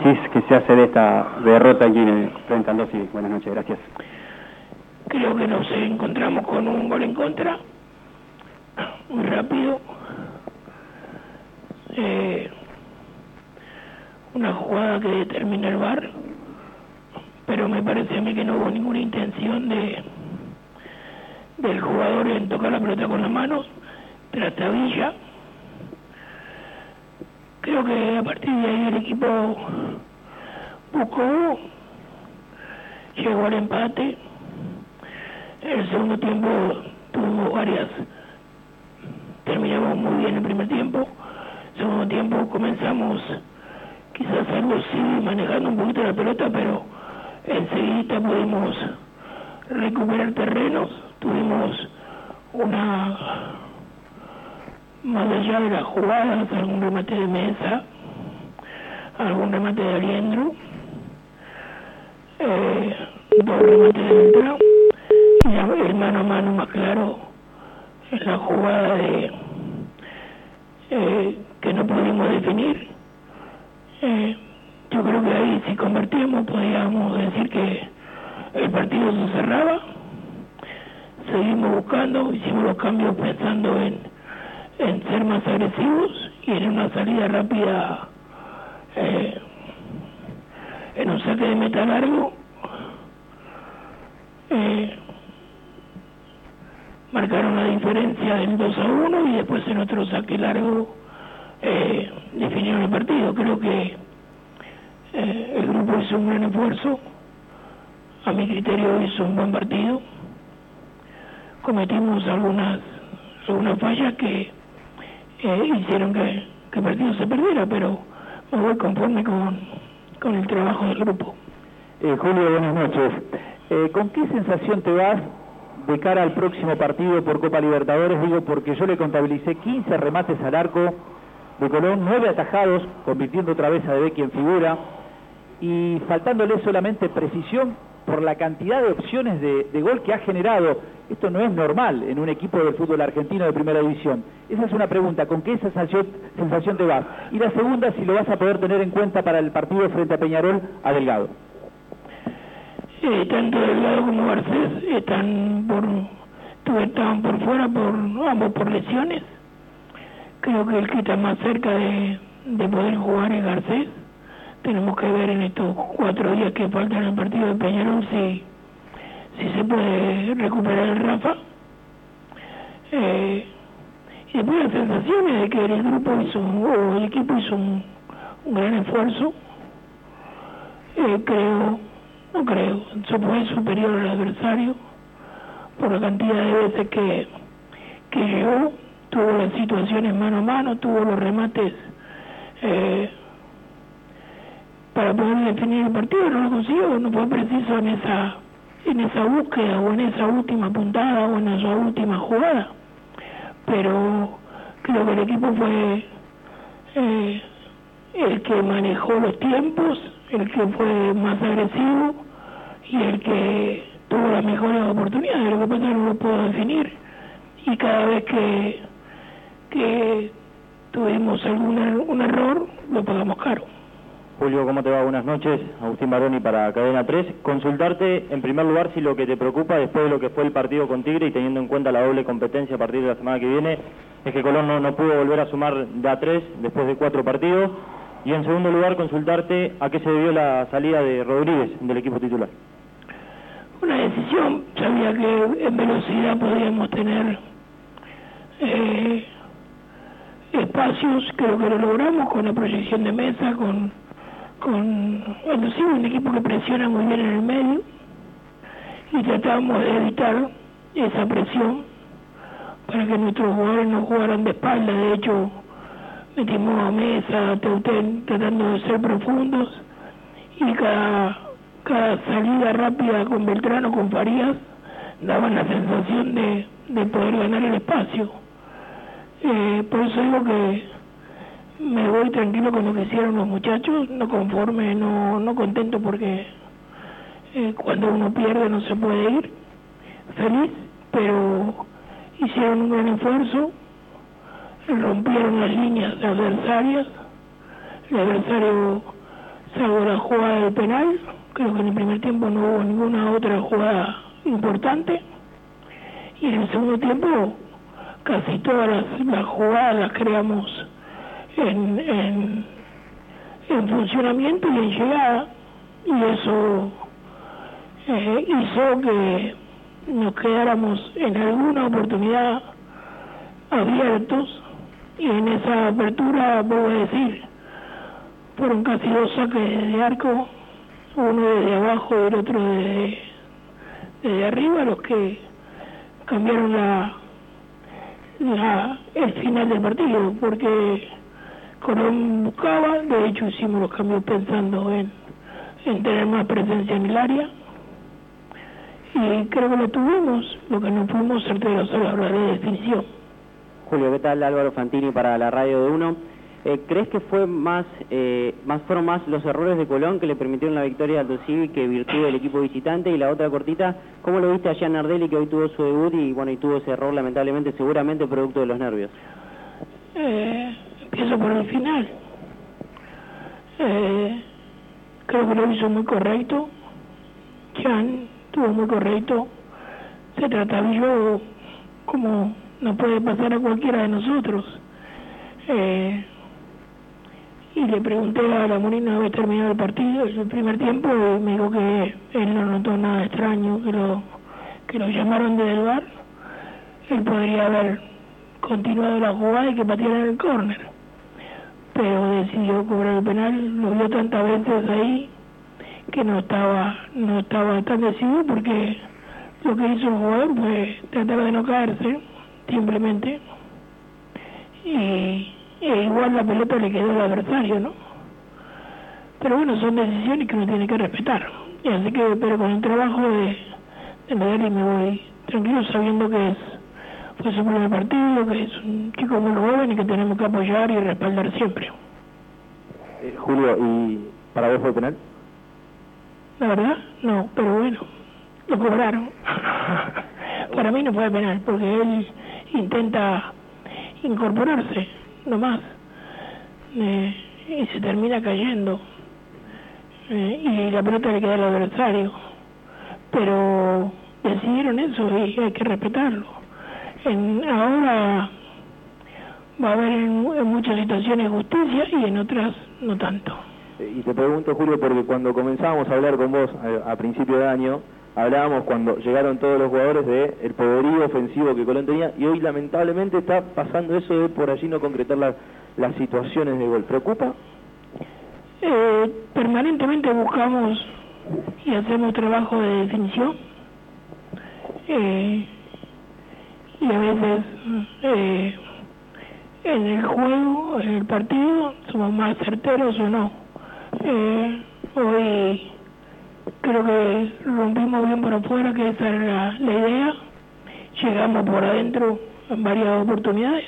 análisis que se hace de esta derrota aquí en frente al Buenas noches, gracias. Creo que nos encontramos con un gol en contra, muy rápido. Eh, una jugada que determina el bar, pero me parece a mí que no hubo ninguna intención de del jugador en tocar la pelota con las manos, trastabilla. Creo que a partir de ahí el equipo buscó, llegó al empate. El segundo tiempo tuvo varias, terminamos muy bien el primer tiempo. Segundo tiempo comenzamos quizás algo sí manejando un poquito la pelota, pero enseguida pudimos recuperar terrenos tuvimos una, más allá de las jugadas, algún remate de mesa, algún remate de aliendro, eh, dos remates de entrada y el mano a mano más claro en la jugada de eh, que no pudimos definir. Eh, yo creo que ahí si convertíamos podíamos decir que el partido se cerraba seguimos buscando, hicimos los cambios pensando en, en ser más agresivos y en una salida rápida, eh, en un saque de meta largo. Eh, marcaron la diferencia del 2 a 1 y después en otro saque largo eh, definieron el partido. Creo que eh, el grupo hizo un gran esfuerzo, a mi criterio hizo un buen partido cometimos algunas algunas fallas que hicieron que, el partido se perdiera, pero me voy conforme con, con el trabajo del grupo. Eh, Julio, buenas noches. Eh, ¿Con qué sensación te vas de cara al próximo partido por Copa Libertadores? Digo, porque yo le contabilicé 15 remates al arco de Colón, 9 atajados, convirtiendo otra vez a Debecky en figura, y faltándole solamente precisión por la cantidad de opciones de, gol que ha generado. Esto no es normal en un equipo del fútbol argentino de primera división. Esa es una pregunta, ¿con qué sensación, sensación te vas? Y la segunda, si lo vas a poder tener en cuenta para el partido frente a Peñarol a Delgado. Sí, tanto Delgado como Garcés están por, estaban por fuera, por ambos por lesiones. Creo que el que está más cerca de, de poder jugar es Garcés tenemos que ver en estos cuatro días que faltan el partido de Peñarol si, si se puede recuperar el Rafa. Eh, y después las sensaciones de que el grupo hizo o el equipo hizo un, gran esfuerzo. Eh, creo, no creo, se fue superior al adversario por la cantidad de veces que, que llegó, tuvo las situaciones mano a mano, tuvo los remates eh, para poder definir el partido, no lo consiguió, no fue preciso en esa en esa búsqueda o en esa última puntada o en esa última jugada. Pero creo que el equipo fue eh, el que manejó los tiempos, el que fue más agresivo y el que tuvo las mejores oportunidades. Lo que pasa es que no lo puedo definir y cada vez que, que tuvimos algún er-, un error lo pagamos caro. Julio, ¿cómo te va? Buenas noches. Agustín Baroni para Cadena 3. Consultarte, en primer lugar, si lo que te preocupa después de lo que fue el partido con Tigre y teniendo en cuenta la doble competencia a partir de la semana que viene, es que Colón no, pudo volver a sumar de a 3 después de cuatro partidos. Y en segundo lugar, consultarte a qué se debió la salida de Rodríguez del equipo titular. Una decisión, sabía que en velocidad podíamos tener eh, espacios, creo que lo logramos con la proyección de mesa, con con inclusive un equipo que presiona muy bien en el medio y tratamos de evitar esa presión para que nuestros jugadores no jugaran de espalda, de hecho metimos a Mesa, a Teutén tratando de ser profundos y cada, cada salida rápida con Beltrano, con Farías, daban la sensación de, de poder ganar el espacio. Eh, por eso digo que me voy tranquilo con lo que hicieron los muchachos, no conforme, no, no contento porque eh, cuando uno pierde no se puede ir, feliz, pero hicieron un gran esfuerzo, rompieron las líneas adversarias, el adversario salvo la jugada del penal, creo que en el primer tiempo no hubo ninguna otra jugada importante. Y en el segundo tiempo casi todas las, jugadas las creamos en, en, en, funcionamiento y en llegada. Y eso eh, hizo que nos quedáramos en alguna oportunidad abiertos y en esa apertura puedo decir fueron casi dos saques de arco uno desde abajo y el otro desde, desde arriba los que cambiaron la, la el final del partido porque Colón buscaba de hecho hicimos los cambios pensando en, en tener más presencia en el área y creo que lo tuvimos lo que no fuimos certeros a la hora de definición Julio, ¿qué tal? Álvaro Fantini para la radio de Uno. Eh, ¿Crees que fue más, eh, más fueron más los errores de Colón que le permitieron la victoria al Civi que virtud del equipo visitante? Y la otra cortita, ¿cómo lo viste a Jean Nardelli que hoy tuvo su debut y bueno y tuvo ese error lamentablemente seguramente producto de los nervios? Eh, empiezo por el final. Eh, creo que lo hizo muy correcto. Jean estuvo muy correcto. Se yo como no puede pasar a cualquiera de nosotros. Eh, y le pregunté a la Molina una vez terminado el partido, el primer tiempo, y me dijo que él no notó nada extraño, que lo, que lo llamaron desde el bar. Él podría haber continuado la jugada y que pateara en el córner. Pero decidió cobrar el penal, lo vio tantas veces ahí que no estaba, no estaba tan decidido porque lo que hizo el jugador fue tratar de no caerse simplemente. Y, igual la pelota le quedó al adversario, ¿no? Pero bueno, son decisiones que uno tiene que respetar. Y así que, pero con el trabajo de, de Medellín me voy tranquilo sabiendo que es fue su primer partido, que es un chico muy joven y que tenemos que apoyar y respaldar siempre. Eh, Julio, ¿y para vos fue penal? La verdad, no, pero bueno, lo cobraron. para mí no fue penal, porque él intenta incorporarse nomás eh, y se termina cayendo eh, y la pelota le queda al adversario pero decidieron eso y hay que respetarlo en, ahora va a haber en, muchas situaciones justicia y en otras no tanto y te pregunto Julio porque cuando comenzamos a hablar con vos a, a principio de año hablábamos cuando llegaron todos los jugadores de el poderío ofensivo que Colón tenía y hoy lamentablemente está pasando eso de por allí no concretar las situaciones de gol. ¿Preocupa? Eh, permanentemente buscamos y hacemos trabajo de definición eh, a veces eh, en el juego, en el partido, somos más certeros o no. hoy creo que rompimos bien por afuera, que esa era la, idea. Llegamos por adentro en varias oportunidades.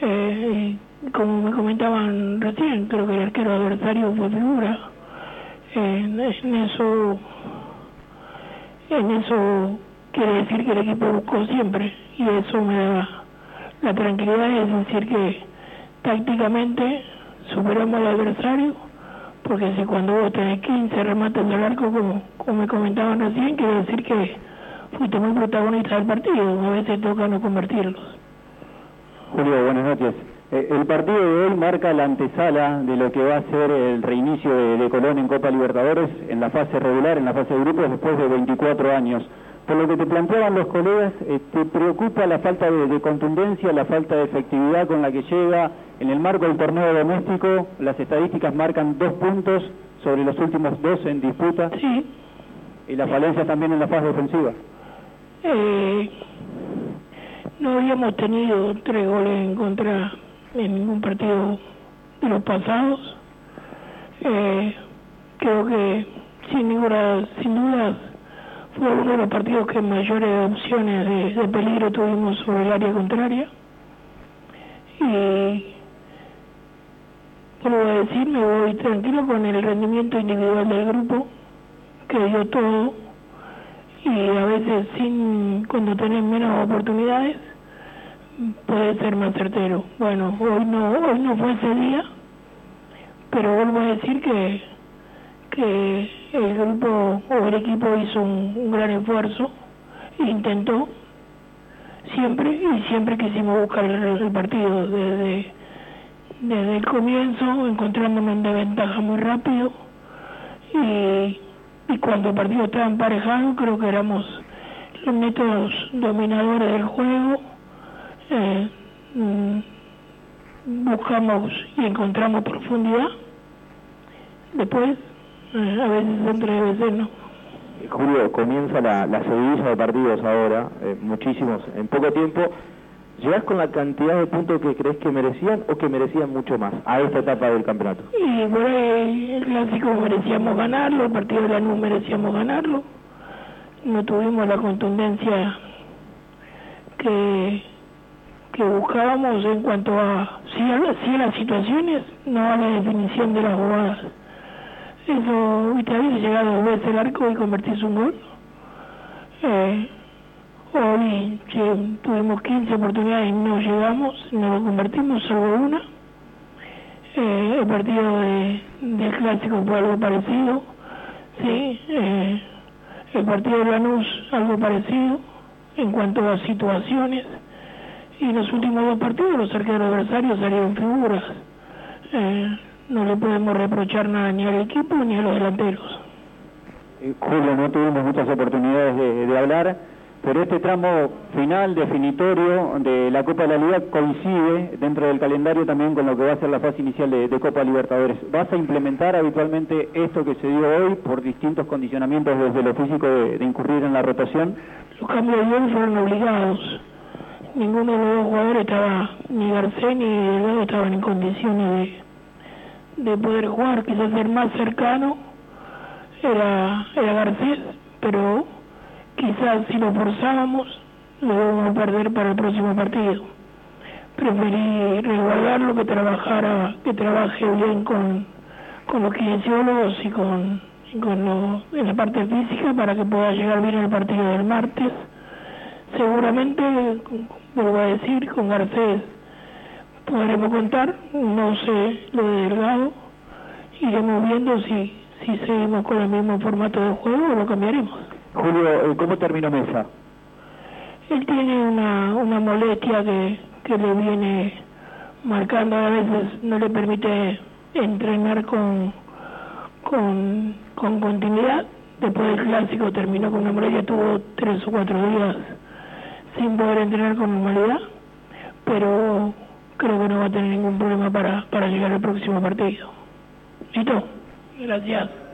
Eh, como me comentaban recién, creo que el arquero adversario fue figura. en eso, en eso quiere decir que el equipo buscó siempre y eso me da la tranquilidad, es decir que tácticamente superamos al adversario porque si cuando vos tenés 15 remates del arco, como, como me comentaban recién, quiere decir que fuiste muy protagonista del partido, a veces toca no convertirlos. Julio, buenas noches. Eh, el partido de hoy marca la antesala de lo que va a ser el reinicio de, Colón en Copa Libertadores en la fase regular, en la fase de grupos, después de 24 años. Por lo que te planteaban los colegas, eh, ¿te preocupa la falta de, contundencia, la falta de efectividad con la que llega en el marco del torneo doméstico? Las estadísticas marcan dos puntos sobre los últimos dos en disputa. Sí. ¿Y la falencia también en la fase defensiva? Eh, no habíamos tenido tres goles en contra en ningún partido de los pasados. Eh, creo que sin ninguna, sin dudas fue uno de los partidos que mayores opciones de, peligro tuvimos sobre el área contraria. Y vuelvo a decir, me voy tranquilo con el rendimiento individual del grupo, que dio todo, y a veces sin cuando tenés menos oportunidades puede ser más certero. Bueno, hoy no, hoy no fue ese día, pero vuelvo a decir que que el grupo o el equipo hizo un, gran esfuerzo, intentó siempre y siempre quisimos buscar el, partido desde, desde el comienzo, encontrándonos en desventaja muy rápido y, cuando el partido estaba emparejado creo que éramos los netos dominadores del juego. Eh, mm, buscamos y encontramos profundidad. Después, a veces entre a veces no. Julio, comienza la, la seguidilla de partidos ahora, eh, muchísimos, en poco tiempo. ¿Llegás con la cantidad de puntos que crees que merecían o que merecían mucho más a esta etapa del campeonato? Y por ahí el clásico merecíamos ganarlo, el partido de la NU merecíamos ganarlo. No tuvimos la contundencia que que buscábamos en cuanto a si a, las situaciones, no a la definición de las jugadas. Eso, viste, había llegado dos veces el arco y convertirse un gol. Eh, hoy tuvimos 15 oportunidades y no llegamos, no lo convertimos, salvo una. Eh, el partido de, del clásico fue algo parecido, sí. Eh, el partido de Lanús algo parecido en cuanto a situaciones y los últimos dos partidos los arqueros adversarios salieron figuras. No le podemos reprochar nada ni al equipo ni a los delanteros. Eh, Julio, no tuvimos muchas oportunidades de, hablar, pero este tramo final definitorio de la Copa de la Liga coincide dentro del calendario también con lo que va a ser la fase inicial de, Copa Libertadores. ¿Vas a implementar habitualmente esto que se dio hoy por distintos condicionamientos desde lo físico de, de incurrir en la rotación? Los cambios de hoy fueron obligados ninguno de los dos jugadores estaba, ni Garcés ni Delgado estaban en condiciones de, de poder jugar, quizás ser más cercano era, era Garcés, pero quizás si lo forzábamos lo vamos a perder para el próximo partido. Preferí resguardarlo que trabajara, que trabaje bien con, con los kinesiólogos y con, con lo, en la parte física para que pueda llegar bien al partido del martes seguramente, vuelvo a decir, con Garcés podremos contar, no sé lo de Delgado, iremos viendo si, si seguimos con el mismo formato de juego o lo cambiaremos. Julio, eh, ¿cómo terminó Mesa? Él tiene una, una molestia que, que le viene marcando, a veces no le permite entrenar con, con, con continuidad. Después del clásico terminó con una molestia, tuvo tres o cuatro días sin poder entrenar con normalidad, pero creo que no va a tener ningún problema para, para llegar al próximo partido. ¿Listo? Gracias.